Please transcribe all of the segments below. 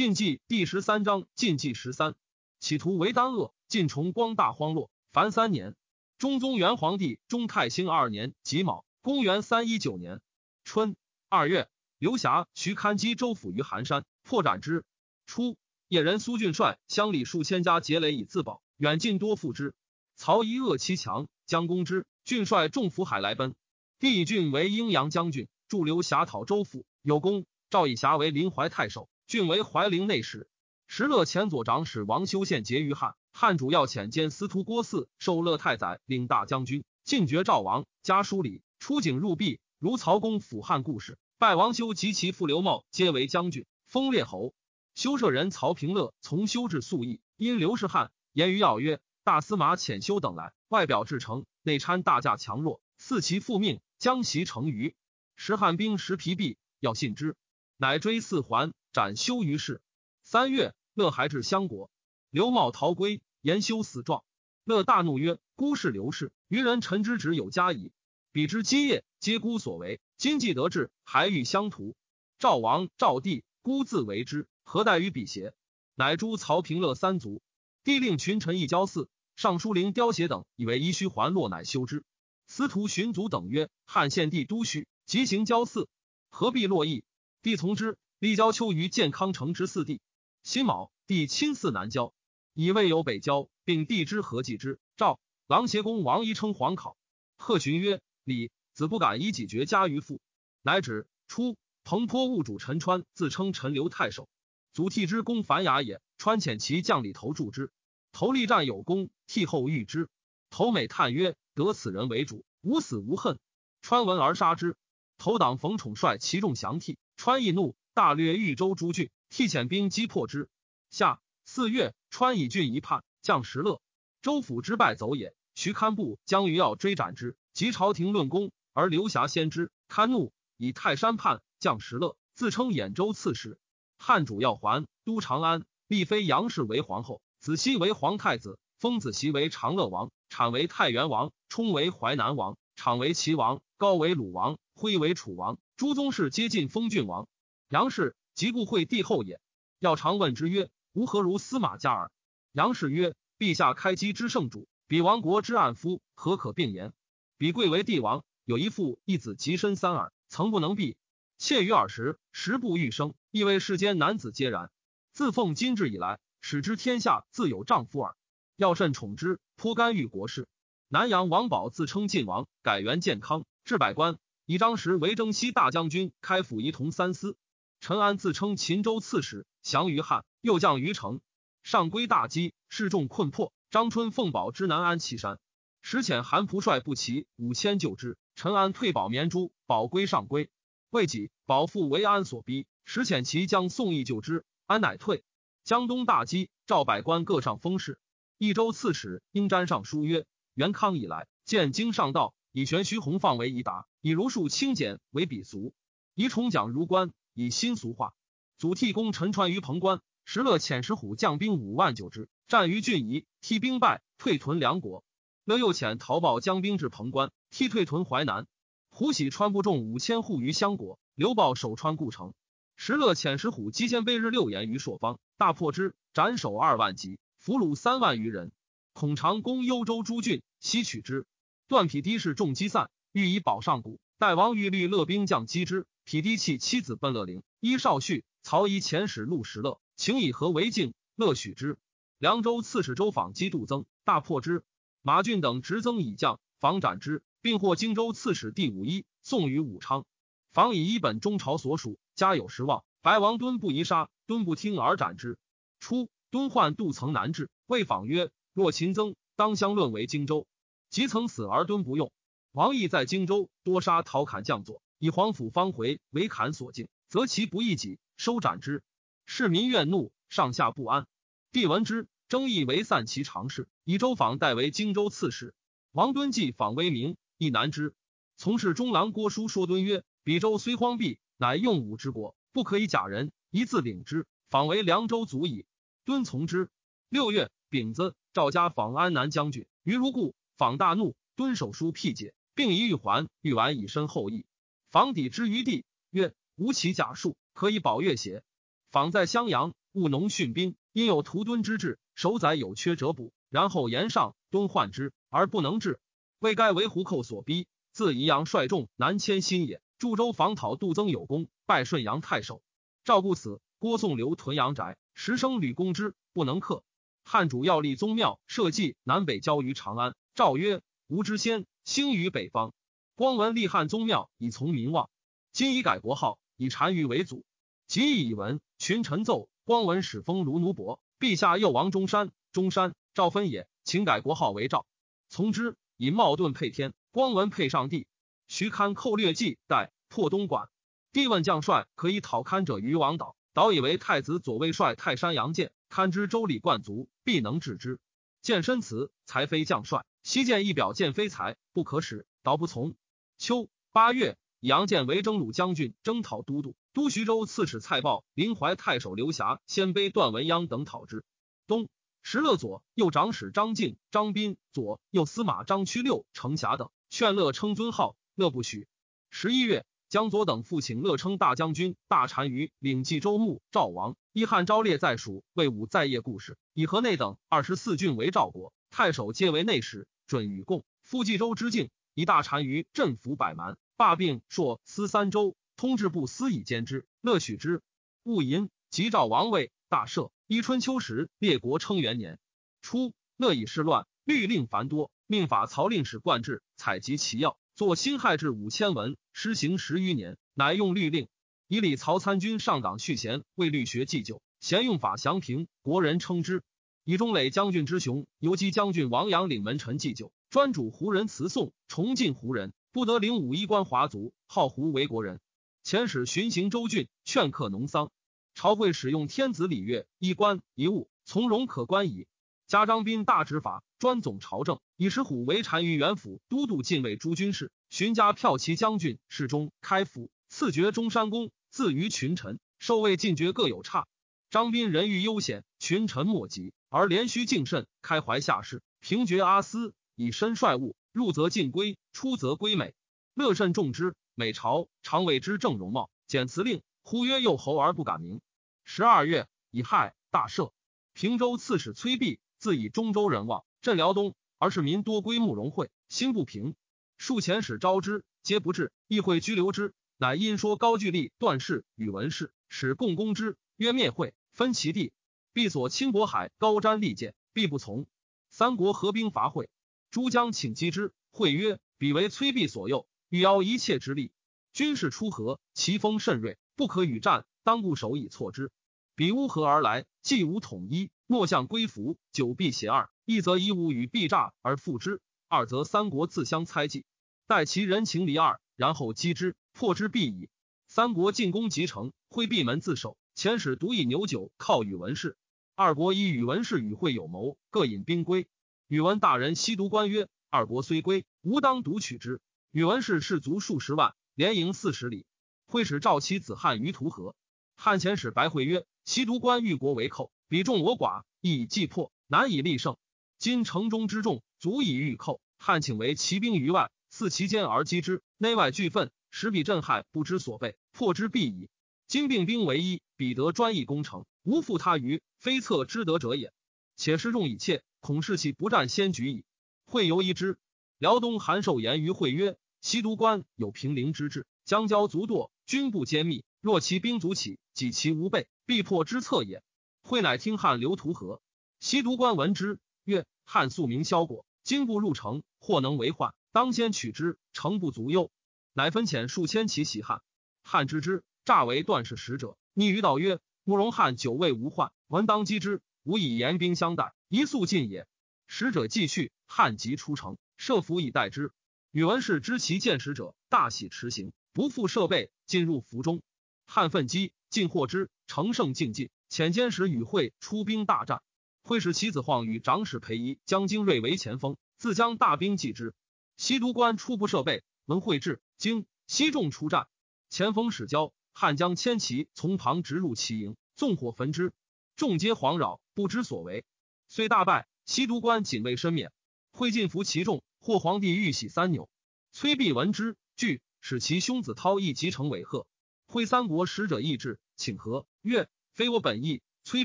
禁忌第十三章禁忌十三，企图为丹恶，晋崇光大荒落，凡三年。中宗元皇帝中泰兴二年己卯，公元三一九年春二月，刘霞、徐堪基州府于寒山，破斩之。初，野人苏俊帅乡里数千家劫垒以自保，远近多附之。曹一恶其强，将攻之。俊帅众伏海来奔。帝以俊为阴阳将军，驻刘霞讨州府，有功。赵以霞为临淮太守，郡为怀陵内史。石勒前左长史王修宪结于汉。汉主要遣兼司徒郭汜受乐太宰，领大将军，进爵赵王，家书礼，出警入壁，如曹公辅汉故事。拜王修及其父刘茂，皆为将军，封列侯。修舍人曹平乐从修至素邑，因刘氏汉言于要曰：“大司马遣修等来，外表至诚，内参大驾强弱，似其复命，将袭成于。时汉兵食疲弊，要信之，乃追四环，斩修于市。三月，乐还至襄国，刘茂逃归。”言修死状，乐大怒曰：“孤是刘氏，愚人臣之职有加矣。彼之基业，皆孤所为。今既得志，还欲相图。赵王、赵帝孤自为之，何待于彼邪？”乃诛曹平乐三族。帝令群臣一交祀，尚书令刁协等以为宜须还洛，乃修之。司徒荀卒等曰：“汉献帝都须即行交祀，何必洛邑？”帝从之。立交丘于建康城之四地。辛卯，帝亲祀南郊。以未有北郊，并地之何计之？赵郎邪公王仪称皇考，贺询曰：“李子不敢以己绝家于父。”乃止。初，彭坡务主陈川自称陈留太守，祖替之公樊雅也。川遣其将里头助之，头立战有功，替后遇之。头美叹曰：“得此人为主，无死无恨。”川闻而杀之。头党冯宠率其众降替，川亦怒，大略豫州诸郡，替遣兵击破之。下。四月，川以郡一叛，将石勒。州府之败走也。徐堪部将于要追斩之，及朝廷论功，而刘侠先知。堪怒，以泰山叛，将石勒，自称兖州刺史。汉主要还都长安，立妃杨氏为皇后，子熙为皇太子，封子袭为长乐王，产为太原王，冲为淮南王，场为齐王，高为鲁王，徽为楚王。诸宗室皆晋封郡王。杨氏即故惠帝后也。要常问之曰。吾何如司马家耳？杨氏曰：“陛下开基之圣主，比亡国之暗夫，何可并言？比贵为帝王，有一父一子，极身三耳，曾不能避。妾于耳时，时不欲生，亦为世间男子皆然。自奉今至以来，使之天下自有丈夫耳。要甚宠之，颇干预国事。南阳王宝自称晋王，改元建康，置百官，以张时为征西大将军，开府仪同三司。陈安自称秦州刺史，降于汉。”又降于城，上归大饥，示众困迫。张春奉保之南安岐山，时遣韩仆率步骑五千救之。陈安退保绵珠，保归上归。未几，保父为安所逼，时遣其将宋义救之。安乃退。江东大饥，赵百官各上封事。益州刺史应瞻上书曰：元康以来，见经上道，以玄虚弘放为仪达，以儒术清简为鄙俗，以崇讲儒官，以新俗化。祖逖公陈传于彭关。石勒遣石虎将兵五万九之，战于郡夷，替兵败，退屯梁国。乐又遣陶豹将兵至彭关，替退屯淮南。胡喜川部众五千户于襄国，刘豹守川故城。石勒遣石虎击鲜卑日六言于朔方，大破之，斩首二万级，俘虏三万余人。孔长攻幽州诸郡，西取之。断匹敌士众击散，欲以保上谷。代王欲律乐兵将击之，匹低弃妻子奔乐陵，依少婿。曹仪遣使录石乐。请以和为敬，乐许之。凉州刺史周访击杜增，大破之。马俊等执增以将，防斩之，并获荆州刺史第五一，送于武昌。防以一本中朝所属，家有失望。白王敦不宜杀，敦不听而斩之。初，敦患杜曾难治，谓访曰：“若秦增，当相论为荆州。”即曾死而敦不用。王毅在荆州多杀陶侃将佐，以皇甫方回为侃所敬，则其不义己，收斩之。市民怨怒，上下不安。帝闻之，争议为散其常事，以周访代为荆州刺史。王敦既访威名，亦难之。从事中郎郭书说敦曰：“比州虽荒僻，乃用武之国，不可以假人，一自领之。访为凉州足矣。”敦从之。六月丙子，赵家访安南将军于如故，访大怒，敦手书辟解，并以玉环、玉丸以身后意。访抵之于地，曰：“吾其假术，可以保月邪？”访在襄阳，务农训兵，因有屠敦之志，守宰有缺者补，然后言上敦患之，而不能治。为该为胡寇所逼，自宜阳率众南迁新野，驻州访讨杜增有功，拜顺阳太守。赵故此，郭宋留屯阳宅，时生吕公之，不能克。汉主要立宗庙，社稷南北交于长安。诏曰：吾之先兴于北方。光文立汉宗庙，以从民望。今已改国号，以单于为祖。即以以闻，群臣奏：光文始封卢奴伯，陛下又王中山。中山赵分也，请改国号为赵。从之。以茂盾配天，光文配上帝。徐堪寇略计，待破东莞。帝问将帅可以讨堪者于王导，导以为太子左卫帅泰山杨建，堪知周礼冠族，必能治之。见深辞，才非将帅。西见一表见非才，不可使。导不从。秋八月，杨建为征虏将军，征讨都督。都徐州刺史蔡豹、临淮太守刘霞、鲜卑段文鸯等讨之。冬。石勒左右长史张敬、张斌左右司马张屈六程霞等劝乐称尊号，乐不许。十一月，江左等复请乐称大将军、大单于领冀州牧。赵王一汉昭烈在蜀，魏武在业故事，以河内等二十四郡为赵国，太守皆为内史，准与共。复冀州之境，以大单于镇抚百蛮，罢并朔司三州，通治部司以兼之。乐许之。戊寅，即赵王位，大赦。一春秋时，列国称元年初，乐以事乱，律令繁多，命法曹令史贯制，采集其要，作辛亥制五千文，施行十余年，乃用律令。以礼曹参军上党续贤，为律学祭酒，贤用法详平，国人称之。以中垒将军之雄，游击将军王阳领门臣祭酒，专主胡人词颂，崇敬胡人，不得领武衣冠华族，号胡为国人。遣使巡行州郡，劝客农桑。朝会使用天子礼乐，衣冠一物，从容可观矣。加张斌大执法，专总朝政。以石虎为单于元府都督禁卫诸军事，寻家骠骑将军，侍中开府，赐爵中山公。自于群臣，受位进爵各有差。张斌人欲悠闲，群臣莫及，而连须敬慎，开怀下士，平爵阿斯，以身率物，入则进归，出则归美。乐甚重之。每朝常谓之正容貌，简辞令。呼曰右侯而不敢名。十二月，以亥，大赦。平州刺史崔弼，自以中州人望，镇辽东，而是民多归慕容会，心不平。数遣使招之，皆不至，议会拘留之。乃因说高句丽段氏与文氏，使共攻之，曰灭会，分其地。必所亲渤海，高瞻利剑，必不从。三国合兵伐会，诸将请击之。会曰：“彼为崔弼所诱，欲邀一切之力。军事出河，其锋甚锐。”不可与战，当固守以挫之。彼乌合而来，既无统一，莫向归服，久必邪二。一则以武与必诈而复之，二则三国自相猜忌。待其人情离二，然后击之，破之必矣。三国进攻即成，会闭门自守。遣使独以牛酒犒宇文氏。二国以宇文氏与会有谋，各引兵归。宇文大人西毒官曰：“二国虽归，吾当独取之。”宇文氏士卒数十万，连营四十里。会使赵其子汉于图河，汉遣使白会曰：“其独官欲国为寇，彼众我寡，亦以计破，难以立胜。今城中之众足以御寇，汉请为骑兵于外，伺其间而击之，内外俱愤，使彼震撼不知所备，破之必矣。今并兵为一，彼得专议攻城，无负他于，非策之得者也。且失众以怯，恐士气不战先举矣。会犹疑之。辽东韩寿言于会曰：其独官有平陵之志，将交足堕。”军不坚密，若其兵卒起，己其无备，必破之策也。会乃听汉刘图和，西毒官闻之，曰：“汉素名萧果，今不入城，或能为患，当先取之，城不足忧。”乃分遣数千骑袭汉。汉知之，诈为段氏使者，逆于道曰：“慕容汉久未无患，闻当击之，吾以严兵相待，一速尽也。”使者继续，汉即出城，设伏以待之。宇文氏知其见使者，大喜驰行。不负设备，进入府中。汉奋击，尽获之，乘胜进进。遣监使与会出兵大战。会使其子晃与长史裴仪将精锐为前锋，自将大兵继之。西都官初不设备，闻会至，惊。西众出战，前锋使交，汉将千骑从旁直入其营，纵火焚之。众皆惶扰，不知所为。虽大败，西都官仅未身免。会进服其众，获皇帝玉玺三纽。崔弼闻之，惧。使其兄子涛亦即成尾贺，会三国使者议至，请和曰：“非我本意。崔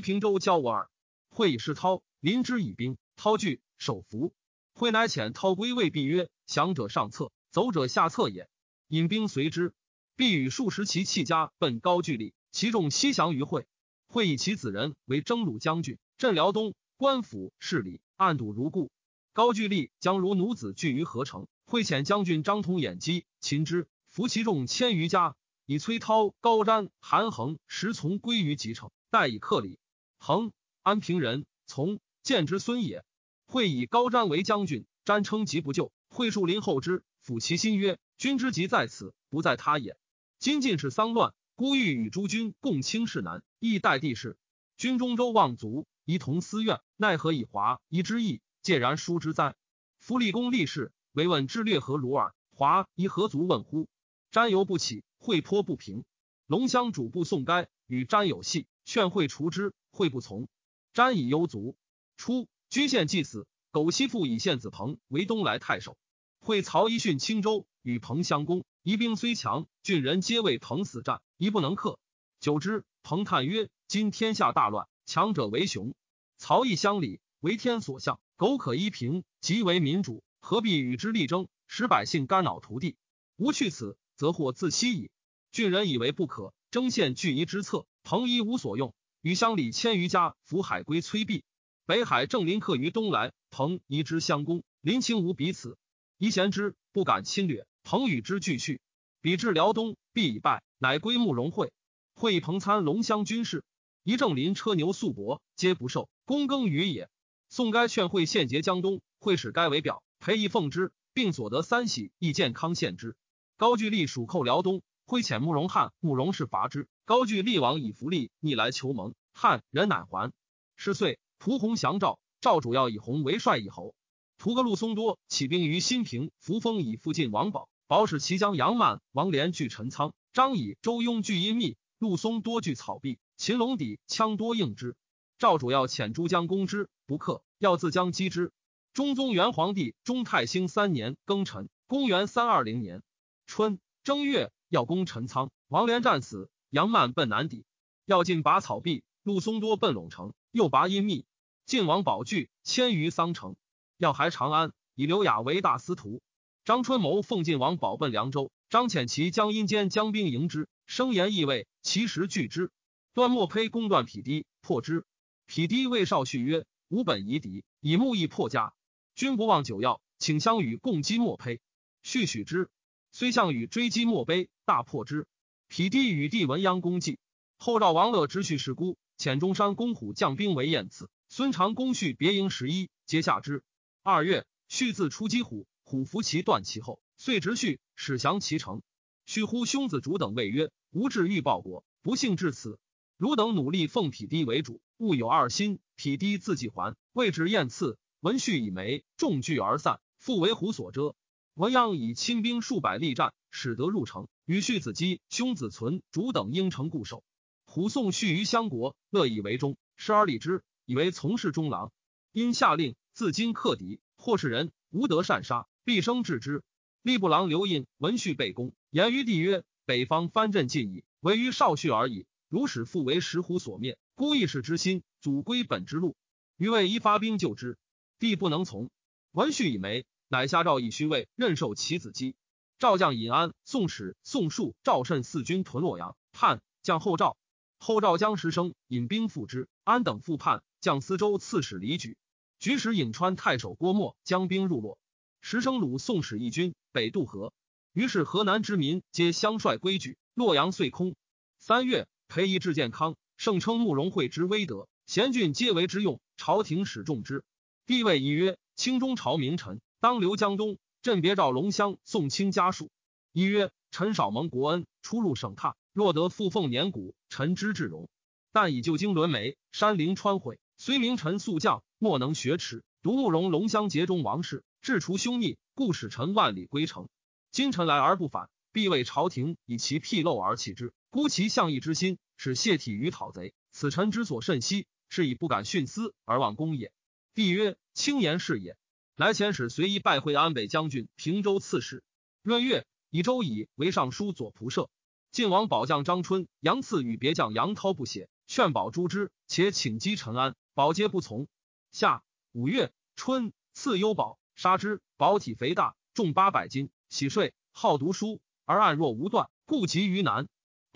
平州教我耳。会以师涛临之以兵，涛惧，守服。会乃遣涛归魏必曰：“降者上策，走者下策也。”引兵随之。必与数十骑弃家奔高句丽，其众西降于会。会以其子人为征虏将军，镇辽东官府势力，暗堵如故。高句丽将如奴子聚于河城，会遣将军张通掩击，擒之，俘其众千余家，以崔涛、高瞻、韩衡石从归于吉城，待以克礼。衡，安平人，从见之孙也。会以高瞻为将军，瞻称疾不救，会树林后之，抚其心曰：“君之疾在此，不在他也。”今进士丧乱，孤欲与诸君共卿事难，亦待地事。军中周望族，宜同私怨，奈何以华夷之意，介然疏之哉？夫立功立事，唯问之略何如耳？华夷何足问乎？瞻犹不起，会颇不平。龙乡主簿宋该与瞻有隙，劝会除之，会不从。瞻以忧卒。初，居县祭祀，苟西父以献子彭为东莱太守。会曹一训青州，与彭相攻。夷兵虽强，郡人皆为彭死战，夷不能克。久之，彭叹曰：“今天下大乱，强者为雄。曹义乡里，为天所向，苟可依平，即为民主，何必与之力争，使百姓肝脑涂地？吾去此，则祸自息矣。”郡人以为不可，征献拒夷之策，彭一无所用，与乡里千余家扶海归崔壁。北海正临客于东来，彭夷之相攻，林清无彼此，夷贤之，不敢侵略。彭与之俱去，比至辽东，必已败，乃归慕容会。会以彭参龙乡军事，一正林车牛素帛，皆不受，躬耕于也。宋该劝会献节江东，会使该为表，裴义奉之，并所得三喜，亦健康献之。高句丽属寇辽东，会遣慕容翰、慕容氏伐之。高句丽王以福利逆来求盟，汉人乃还。是岁，蒲弘降赵，赵主要以弘为帅以侯。屠格陆松多起兵于新平，扶风以附近王宝。保使齐将杨曼、王连据陈仓，张以、周雍据阴密，陆松多据草壁，秦龙底枪多应之。赵主要遣诸将攻之，不克，要自将击之。中宗元皇帝中泰兴三年庚辰，公元三二零年春正月，要攻陈仓，王连战死，杨曼奔南抵，要进拔草壁，陆松多奔陇城，又拔阴密，晋王宝具迁于桑城，要还长安，以刘雅为大司徒。张春谋奉晋王保奔凉州，张遣其将阴间将兵迎之，声言意味，其实拒之。段莫胚攻断匹敌，破之。匹敌谓少婿曰：“吾本夷敌，以木易破家，君不忘久要，请相与共击莫胚。”续许之。虽项羽追击莫碑，大破之。匹敌与弟文鸯攻计，后赵王乐直续事孤，遣中山公虎将兵为燕子。孙长公续别营十一，皆下之。二月，续自出击虎。虎伏其断其后，遂直续使降其城。须呼兄子主等谓曰：“吾志欲报国，不幸至此。汝等努力奉匹敌为主，勿有二心。匹敌自己还，未止燕赐。文续以媒众聚而散，复为虎所遮。文鸯以亲兵数百力战，使得入城。与续子基、兄子存主等应城固守。虎送续于相国，乐以为忠，失而礼之，以为从事中郎。因下令自今克敌，或是人无德善杀。”必生治之。吏部郎刘印闻续被攻，言于帝曰：“北方藩镇尽矣，唯于少婿而已。如使复为石虎所灭，孤一世之心，祖归本之路。余谓一发兵救之，帝不能从。闻续以没，乃下诏以虚位任受其子姬。赵将尹安、宋史、宋树、赵慎四军屯洛阳，叛将后赵。后赵将石生引兵复之，安等复叛，将司州刺史李举，举使颍川太守郭沫将兵入洛。石生鲁宋史一军北渡河，于是河南之民皆相率归举，洛阳遂空。三月，裴仪至健康，盛称慕容会之威德，贤俊皆为之用，朝廷始重之。帝谓仪曰：“清中朝名臣，当留江东。朕别召龙乡宋卿家属。”一曰：“臣少蒙国恩，出入省榻，若得复奉年谷，臣之至荣。但以旧经沦没，山陵川毁，虽名臣素将，莫能学耻。独慕容龙乡节中王室。”至除凶逆，故使臣万里归城。今臣来而不返，必为朝廷以其纰漏而弃之，孤其向义之心，使泄体于讨贼。此臣之所甚惜，是以不敢徇私而忘公也。帝曰：轻言是也。来遣使随意拜会安北将军、平州刺史。闰月，以周乙为尚书左仆射。晋王保将张春、杨赐与别将杨涛不写，劝保诛之，且请击陈安，保皆不从。夏五月春，赐幽保，杀之。保体肥大，重八百斤，喜睡，好读书，而暗若无断，故疾于南。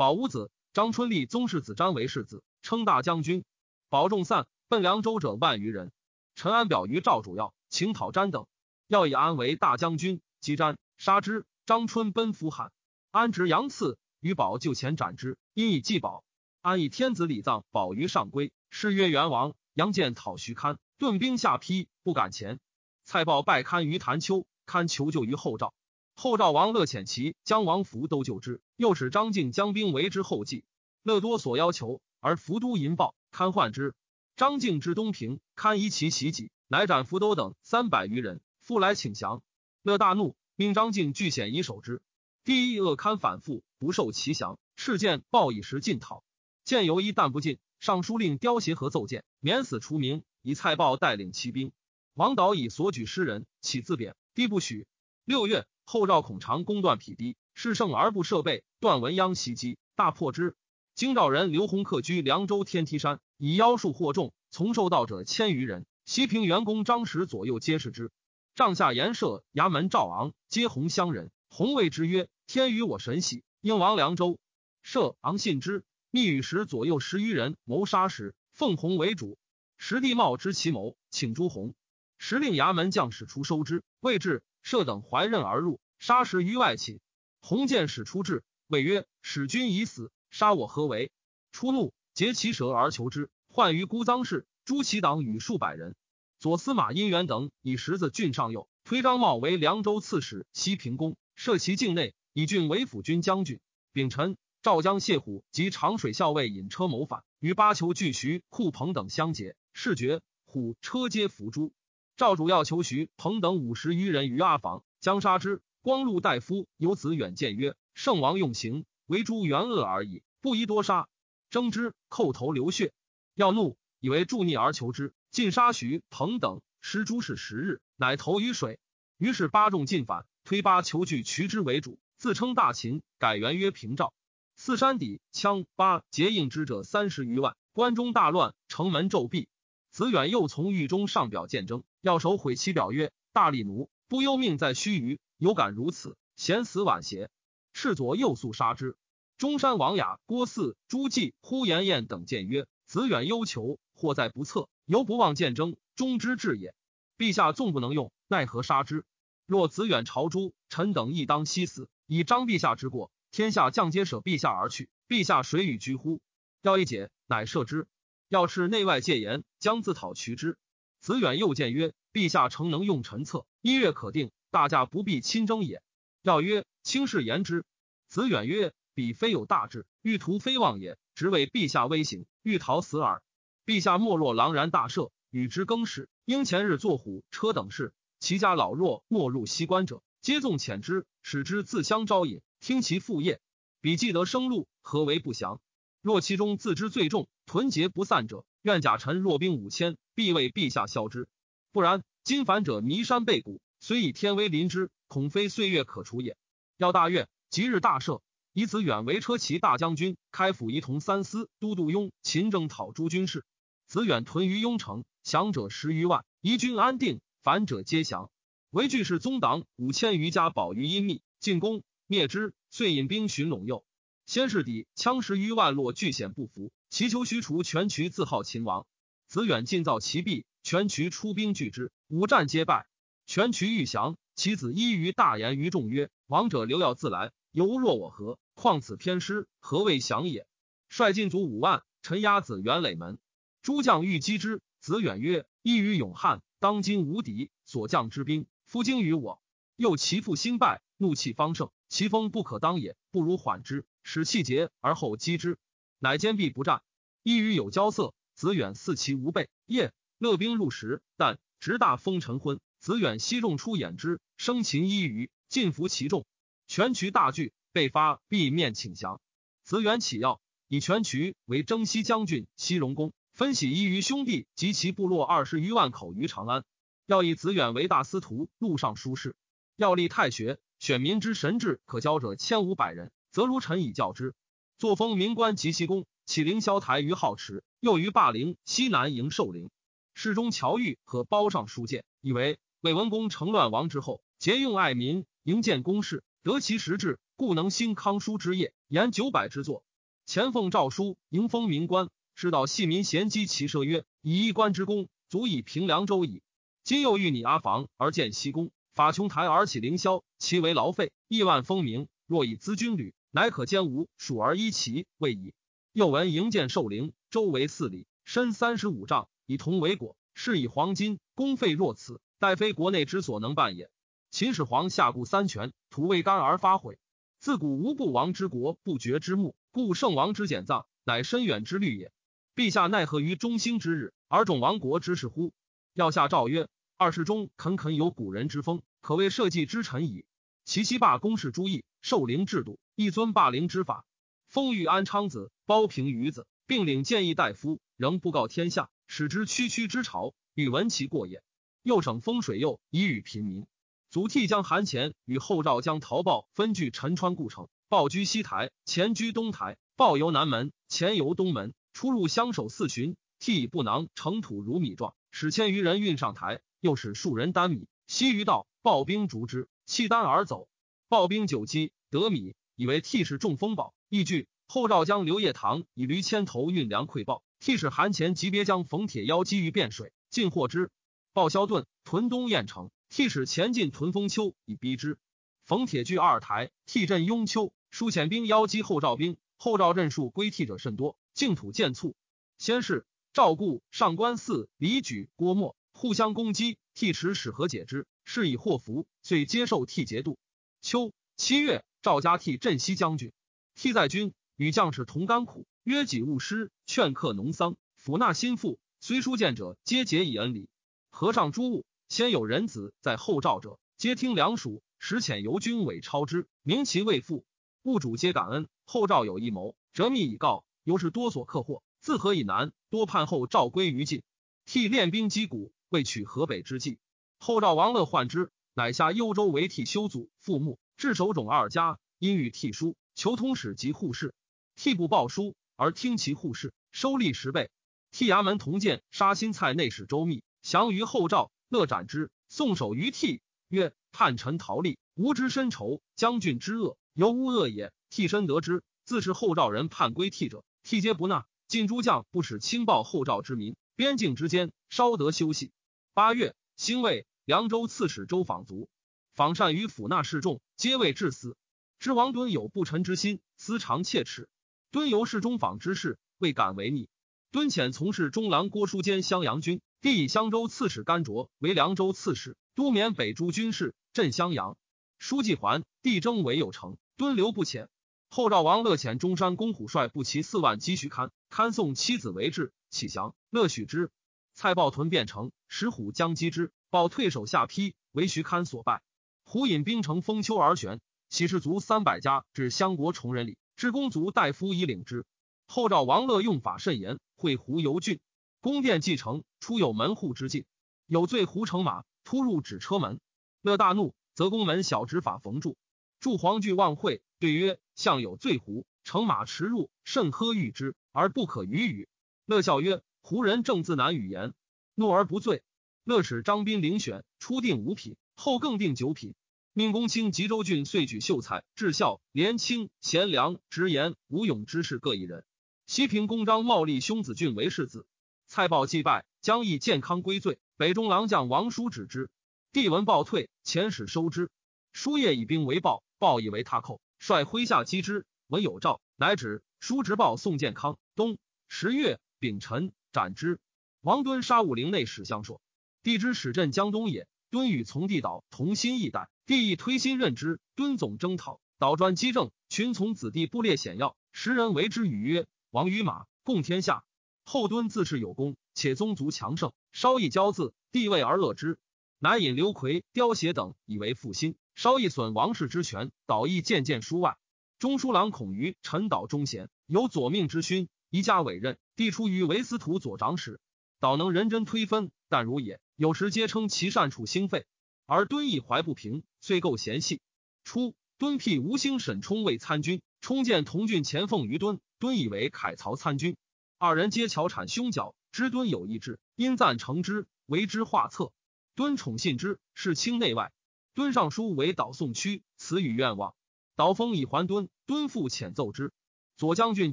保无子，张春立宗室子张为世子，称大将军。保众散，奔凉州者万余人。陈安表于赵主要，请讨詹等，要以安为大将军，击詹，杀之。张春奔扶汉，安执杨赐，于保就前斩之，因以祭保。安以天子礼葬保于上归，谥曰元王。杨建讨徐堪，顿兵下邳，不敢前。蔡豹败堪于潭丘，堪求救于后赵。后赵王乐遣其将王福都救之，又使张敬将兵为之后继。乐多所要求，而福都淫暴，堪患之。张敬至东平，堪疑其袭己，乃斩福都等三百余人，复来请降。乐大怒，命张敬据险以守之。帝亦恶堪反复，不受其降，赤剑报以时进讨。见犹一旦不进，尚书令刁协和奏谏，免死除名，以蔡豹带领骑兵。王导以所举诗人，起自贬，帝不许。六月，后赵孔长攻断匹敌，势胜而不设备，段文鸯袭击，大破之。京兆人刘弘客居凉州天梯山，以妖术惑众，从受道者千余人。西平员工张实左右皆是之。帐下严赦衙门赵昂皆洪乡人，洪谓之曰：“天与我神喜，应王凉州。”赦昂信之，密与时左右十余人谋杀时，奉洪为主。时地茂知其谋，请诸洪。时令衙门将士出收之，未至，射等怀刃而入，杀十余外起。洪见使出至，谓曰：“使君已死，杀我何为？”出怒，截其舌而求之。患于孤臧氏，诛其党与数百人。左司马殷元等以十字郡上右，推张茂为凉州刺史，西平公，设其境内，以郡为辅军将军。丙辰，赵将谢虎及长水校尉引车谋反，与巴求拒徐库鹏等相结，事决，虎车皆伏诛。赵主要求徐彭等五十余人于阿房，将杀之。光禄大夫有子远谏曰：“圣王用刑，为诛元恶而已，不宜多杀。争之，叩头流血。要怒，以为助逆而求之，尽杀徐彭等，失诸事十日，乃投于水。于是八众进反，推八求据渠之为主，自称大秦，改元曰平赵。四山底羌八结应之者三十余万，关中大乱，城门骤闭。子远又从狱中上表见征。”要守毁其表曰：“大力奴不忧命在须臾，有敢如此，贤死晚邪？”赤左右速杀之。中山王雅、郭汜、朱季、呼延晏等谏曰：“子远忧求，祸在不测，犹不忘见征，忠之至也。陛下纵不能用，奈何杀之？若子远朝诛，臣等亦当悉死。以彰陛下之过，天下将皆舍陛下而去，陛下谁与居乎？要一解，乃赦之。要斥内外戒严，将自讨渠之。”子远又谏曰：“陛下诚能用臣策，一月可定，大驾不必亲征也。”要曰：“卿士言之。”子远曰：“彼非有大志，欲图非望也，只为陛下威行，欲逃死耳。陛下莫若狼然大赦，与之更始，应前日坐虎车等事，其家老弱没入西关者，皆纵遣之，使之自相招引，听其父业。彼既得生路，何为不降？若其中自知罪重，屯结不散者。”愿甲臣若兵五千，必为陛下消之。不然，今反者弥山背谷，虽以天威临之，恐非岁月可除也。要大悦，即日大赦，以子远为车骑大将军，开府仪同三司都督雍秦征讨诸军事。子远屯于雍城，降者十余万，夷军安定，反者皆降。唯惧是宗党五千余家保于阴密，进攻灭之，遂引兵寻陇右。先是抵羌十余万落巨险不服。其求虚除全渠自号秦王，子远进造其壁，全渠出兵拒之，五战皆败。全渠欲降，其子依于大言于众曰：“王者留要自来，犹若我何？况此偏师，何谓降也？”率晋卒五万，陈压子元垒门，诸将欲击之。子远曰：“依于勇悍，当今无敌，所将之兵，夫精于我。又其父兴败，怒气方盛，其风不可当也，不如缓之，使气节而后击之。”乃坚壁不战，一与有交色。子远似其无备。夜乐兵入时，但直大风晨昏。子远西众出掩之，生擒一鱼，尽服其众。全渠大惧，被发闭面请降。子远起要，以全渠为征西将军、西戎公，分徙一于兄弟及其部落二十余万口于长安。要以子远为大司徒、录尚书事。要立太学，选民之神智可教者千五百人，则如臣以教之。作封名官及西宫，起凌霄台于皓池，又于霸陵西南迎寿陵。侍中乔玉和包上书谏，以为魏文公成乱亡之后，节用爱民，营建宫室，得其实质，故能兴康书之业，言九百之作。前奉诏书，迎封民官，知道系民贤积其奢曰：以一官之功，足以平凉州矣。今又欲拟阿房而建西宫，法琼台而起凌霄，其为劳费，亿万风名。若以资军旅，乃可兼吴蜀而一齐，未矣。又闻营建寿陵，周围四里，深三十五丈，以铜为果，是以黄金，公费若此，待非国内之所能办也。秦始皇下顾三泉，土未干而发悔。自古无不亡之国，不绝之墓，故圣王之简葬，乃深远之虑也。陛下奈何于中兴之日，而重亡国之事乎？要下诏曰：二世中恳恳有古人之风，可谓社稷之臣矣。其西罢公事诸义，受陵制度，一尊霸陵之法。封御安昌子，包平余子，并领建议大夫，仍不告天下，使之区区之朝，欲闻其过也。又省风水右，以与平民。祖替将韩前与后赵将陶豹分据陈川故城，豹居西台，前居东台，豹游南门，前游东门，出入相守四旬。替以布囊盛土如米状，使千余人运上台，又使数人担米。西于道，豹兵逐之，弃单而走。豹兵久饥，得米，以为替是中风宝。依据后赵将刘业堂以驴牵头运粮馈报，替使韩前级别将冯铁腰击于汴水，尽获之。报萧顿屯东燕城，替使前进屯丰丘以逼之。冯铁据二台，替镇雍丘，疏遣兵邀击后赵兵。后赵阵数归替者甚多，净土渐促。先是赵固、上官汜、李举、郭沫互相攻击，替持使和解之，是以祸福，遂接受替节度。秋七月，赵家替镇西将军。替在军与将士同甘苦，约己勿施，劝客农桑，抚纳心腹。虽书见者，皆结以恩礼。和尚诸物，先有人子在后赵者，皆听梁属，时遣游军委超之，名其未复。物主皆感恩。后赵有一谋，折密以告，由是多所克获。自河以南，多叛后赵归于晋。替练兵击鼓，为取河北之计。后赵王乐患之，乃下幽州为替修祖父墓，置守种二家，因与替书。求通史及护士，替不报书而听其护士，收利十倍。替衙门同见杀新蔡内史周密，降于后赵，乐斩之，送首于替，曰：“叛臣逃利，吾之深仇，将军之恶，犹吾恶也。”替身得之，自是后赵人叛归替者，替皆不纳。晋诸将不使轻暴后赵之民，边境之间稍得休息。八月，兴未凉州刺史周访卒，访善于抚纳示众，皆为致死。知王敦有不臣之心，思常切齿。敦由是中访之事，未敢违逆。敦遣从事中郎郭书坚襄阳军，帝以襄州刺史甘卓为凉州刺史，都免北诸军事，镇襄阳。书记还，帝征为有成，敦留不遣。后赵王乐遣中山公虎帅步骑四万击徐堪，堪送妻子为质，启降，乐许之。蔡豹屯汴城，石虎将击之，豹退守下邳，为徐堪所败。虎引兵乘风丘而旋。喜士卒三百家至襄国崇仁里，至公族大夫以领之。后赵王乐用法甚严，会胡游郡，宫殿继承，出有门户之境，有罪胡乘马突入止车门，乐大怒，则宫门小执法缝住。祝皇惧望会，对曰：“相有罪胡乘马驰入，甚呵御之，而不可与语。”乐笑曰：“胡人正自难语言，怒而不罪。”乐使张宾遴选，初定五品，后更定九品。命公卿吉州郡遂举秀才、至孝、廉清、贤良、直言、吴勇之士各一人。西平公张茂立兄子俊为世子。蔡豹祭拜，将义健康归罪。北中郎将王叔止之。帝闻报退，遣使收之。叔夜以兵为报，报以为他寇，率麾下击之。闻有诏，乃止。叔直报送健康。冬十月丙辰，斩之。王敦杀武陵内史相硕。帝之使镇江东也。敦与从帝岛同心异代。帝亦推心任之，敦总征讨，导专击政，群从子弟布列险要，时人为之语曰：“王与马，共天下。”后敦自恃有功，且宗族强盛，稍一骄自，帝位而乐之，乃引刘奎、刁协等以为复心，稍一损王室之权，导亦渐渐疏外。中书郎孔于陈导忠贤，有左命之勋，宜加委任。帝出于为司徒左长史，导能人真推分，但如也，有时皆称其善处兴废。而敦义怀不平，遂构嫌隙。初，敦辟吴兴沈冲为参军，冲见同郡前奉于敦，敦以为凯曹参军。二人皆巧产凶角，知敦有意志，因赞成之，为之画策。敦宠信之，是清内外。敦上书为导宋屈，辞与愿望。导封以还敦，敦复遣奏之。左将军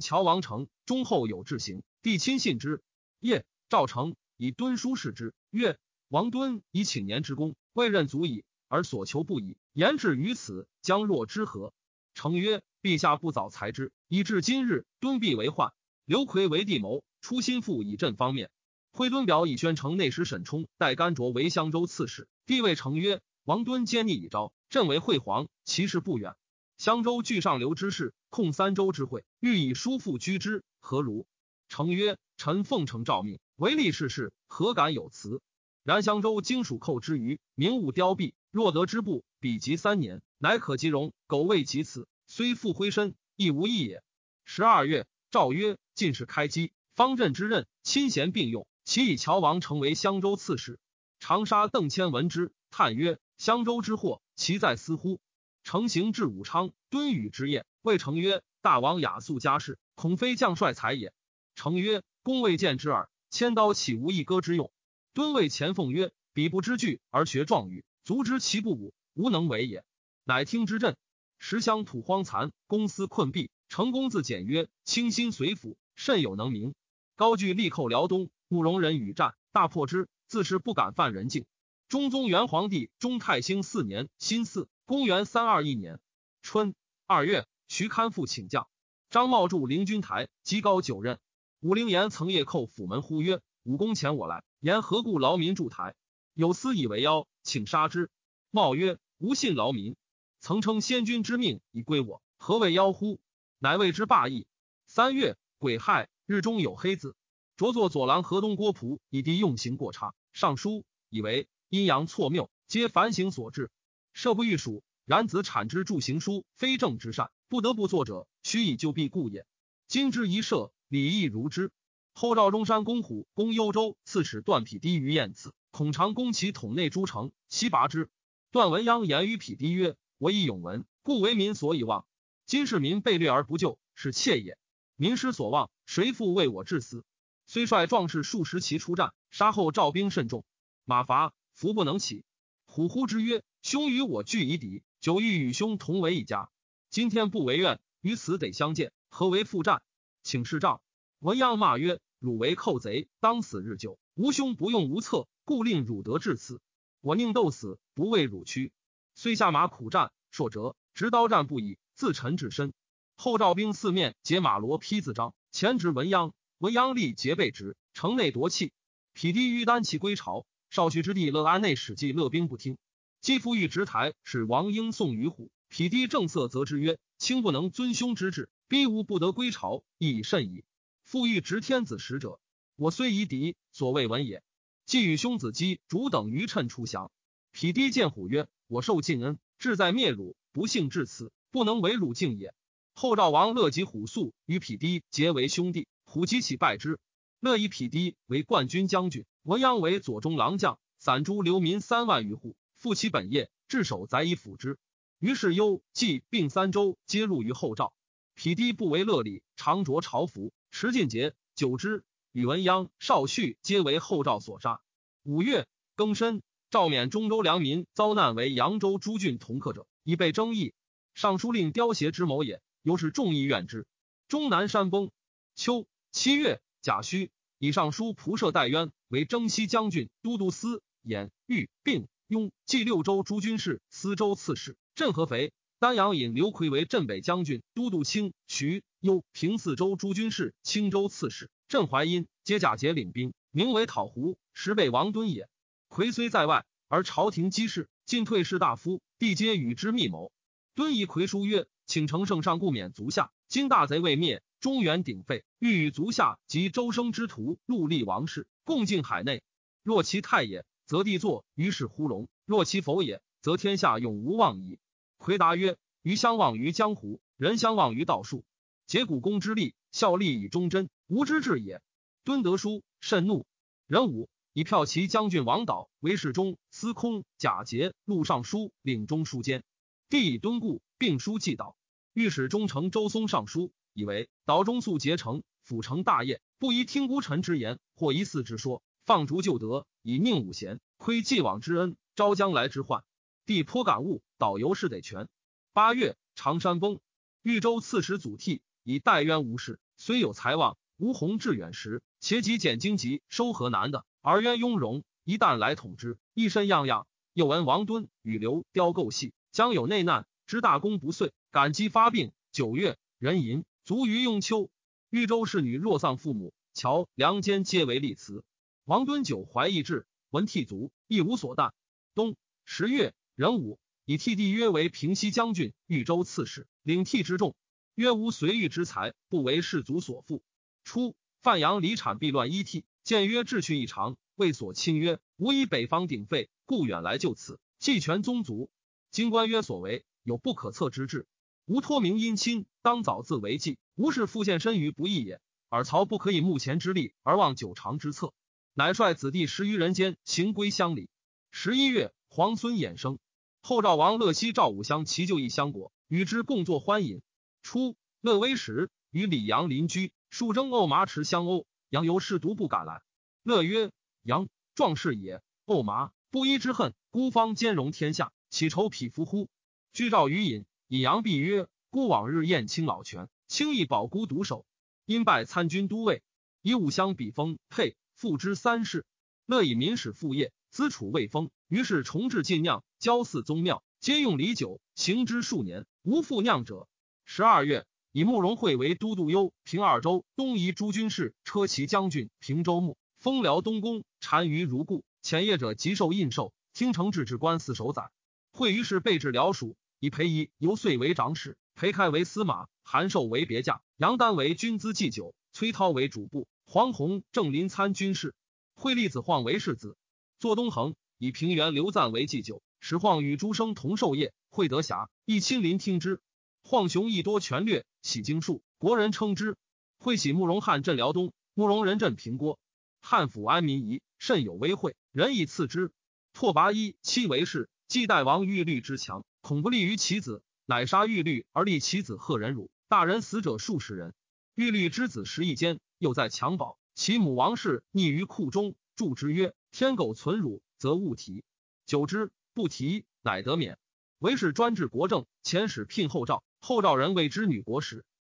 乔王成忠厚有志行，帝亲信之。夜赵成以敦书示之，曰：“王敦以请年之功，未任足矣，而所求不已，言至于此，将若之何？”成曰：“陛下不早裁之，以至今日，敦必为患。”刘奎为帝谋，出心腹以振方面。徽敦表以宣城内史沈冲代甘卓为襄州刺史。帝谓成曰：“王敦奸逆已昭，朕为惠皇，其事不远。襄州据上流之事，控三州之会，欲以叔父居之，何如？”成曰：“臣奉承诏命，唯利是事，何敢有辞？然襄州金属寇之余，名物凋敝，若得之部，比及三年，乃可即容。苟未及此，虽复灰身，亦无益也。”十二月。诏曰：“进士开基，方阵之任，亲贤并用。其以乔王成为襄州刺史。长沙邓谦闻之，叹曰：‘襄州之祸，其在斯乎？’成行至武昌，敦与之宴，谓成曰：‘大王雅素家事，恐非将帅才也。’成曰：‘公未见之耳。千刀岂无一戈之用？’敦谓钱凤曰：‘彼不知惧而学壮语，足知其不武，无能为也。’乃听之震。时乡土荒残，公私困弊。”成公自简曰：“清心随府，甚有能名。高句立寇辽东，慕容人与战，大破之，自是不敢犯人境。中宗元皇帝中泰兴四年辛巳，公元三二一年春二月，徐堪复请将，张茂筑临军台，积高九任。武陵言曾夜叩府门，呼曰：‘武功遣我来，言何故劳民筑台？有司以为妖，请杀之。’茂曰：‘吾信劳民，曾称先君之命以归我，何谓妖乎？’乃谓之霸义。三月，癸亥，日中有黑子。着作左郎河东郭璞以敌用刑过差，上书以为阴阳错谬，皆反省所致。设不欲属，然子产之助行书，非正之善，不得不作者，须以救避故也。今之一设，礼义如之。后赵中山公虎攻幽州，刺史段匹敌于燕子，孔长攻其统内诸城，悉拔之。段文鸯言于匹敌曰：“我以永闻，故为民所以望。”今市民被掠而不救，是妾也。民失所望，谁复为我致死？虽率壮士数十骑出战，杀后赵兵甚众，马乏，伏不能起。虎呼之曰：“兄与我俱以敌，久欲与兄同为一家。今天不为怨，于此得相见，何为复战？请示帐。”文鸯骂曰：“汝为寇贼，当死日久。吾兄不用无策，故令汝得至此。我宁斗死，不为汝屈。虽下马苦战，硕折，执刀战不已。”自陈至身，后赵兵四面结马罗披自张，前值文鸯，文鸯立结背直，城内夺气。匹敌于单骑归朝，少许之地乐安内史记乐兵不听。季父欲执台，使王英送于虎。匹敌正色责之曰：“卿不能遵兄之志，逼吾不得归朝，亦甚矣。父欲执天子使者，我虽夷敌，所谓闻也。既与兄子姬主等愚趁出降。匹敌见虎曰：‘我受晋恩，志在灭汝，不幸至此。’不能为鲁敬也。后赵王乐及虎素与匹敌结为兄弟，虎击起败之。乐以匹敌为冠军将军，文鸯为左中郎将，散诸流民三万余户，复其本业，置守宰以辅之。于是幽冀并三州皆入于后赵。匹敌不为乐礼，常着朝服，持进节，久之，宇文鸯、少旭皆为后赵所杀。五月庚申，赵免中州良民遭难为扬州诸郡同客者，已被争议。尚书令刁邪之谋也，由是众议怨之。终南山崩。秋七月，贾诩以尚书仆射戴渊为征西将军、都督司、兖、豫、并、雍冀六州诸军事、司州刺史。镇合肥、丹阳引刘奎为镇北将军、都督清、徐、幽、平四州诸军事、青州刺史。镇淮阴皆假节领兵，名为讨胡，实被王敦也。奎虽在外，而朝廷机事，进退士大夫，帝皆与之密谋。敦以魁书曰：“请承圣上故免足下。今大贼未灭，中原鼎沸，欲与足下及周生之徒戮立王室，共进海内。若其太也，则帝坐于是乎龙；若其否也，则天下永无望矣。”回答曰：“余相望于江湖，人相望于道术。结古公之力，效力以忠贞，无之至也。”敦德书，甚怒。壬午，以骠骑将军王导为侍中、司空、假节、录尚书、领中书监。帝以敦固，并书寄导。御史中丞周松上书，以为岛中素结成，辅成大业，不宜听孤臣之言，或疑嗣之说，放逐就得，以命五贤，亏既往之恩，招将来之患。帝颇感悟，导游是得全。八月，常山崩，豫州刺史祖逖以代渊无事，虽有才望，吴弘志远时，且己减荆棘，收河南的，而渊雍容，一旦来统之，一身样样。又闻王敦与刘雕构戏，将有内难，知大功不遂，感激发病。九月，壬寅，卒于雍丘。豫州侍女若丧父母，乔梁间皆为立祠。王敦久怀异志，闻涕卒，亦无所惮。冬十月，壬午，以替弟约为平西将军、豫州刺史，领替之众。约无随遇之才，不为士卒所负。初，范阳离产必乱，依替见曰志趣异常，未所亲曰，无以北方鼎沸，故远来就此，继全宗族。今官曰所为，有不可测之志。吾托名姻亲，当早自为计，无事复献身于不义也。尔曹不可以目前之力而忘久长之策，乃率子弟十余人间行归乡里。十一月，皇孙衍生，后赵王乐西赵武乡齐就义相国，与之共作欢饮。初，乐威时与李阳邻居，数征沤麻池相殴，杨由是独不敢来。乐曰：“杨壮士也，沤麻不依之恨，孤方兼容天下，岂愁匹夫乎？”居赵于饮。以杨必曰：“孤往日宴卿老泉，轻易保孤独守。因拜参军都尉，以武乡比封配，复之三世。乐以民使父业，资储未丰。于是重置晋酿，交祀宗庙，皆用礼酒，行之数年，无复酿者。十二月，以慕容会为都督幽平二州东夷诸军事，车骑将军平州牧，封辽东宫，单于如故。前业者即受印绶，京城置置官司守宰。会于是备至辽属。”以裴仪由遂为长史，裴开为司马，韩寿为别驾，杨丹为军资祭酒，崔涛为主簿，黄宏正临参军事，惠立子晃为世子。坐东衡以平原刘赞为祭酒，使晃与诸生同受业。惠德侠亦亲临听之。晃雄亦多权略，喜经术，国人称之。会喜慕容汉镇辽东，慕容人镇平郭。汉府安民仪，甚有威惠，人以赐之。拓跋一妻为氏，继代王玉律之强。恐不利于其子，乃杀玉律而立其子贺仁辱。大人死者数十人。玉律之子十亿间，又在襁褓。其母王氏匿于库中，著之曰：“天狗存辱，则勿提。”久之，不提，乃得免。为是专治国政，前使聘后赵，后赵人为之女国时。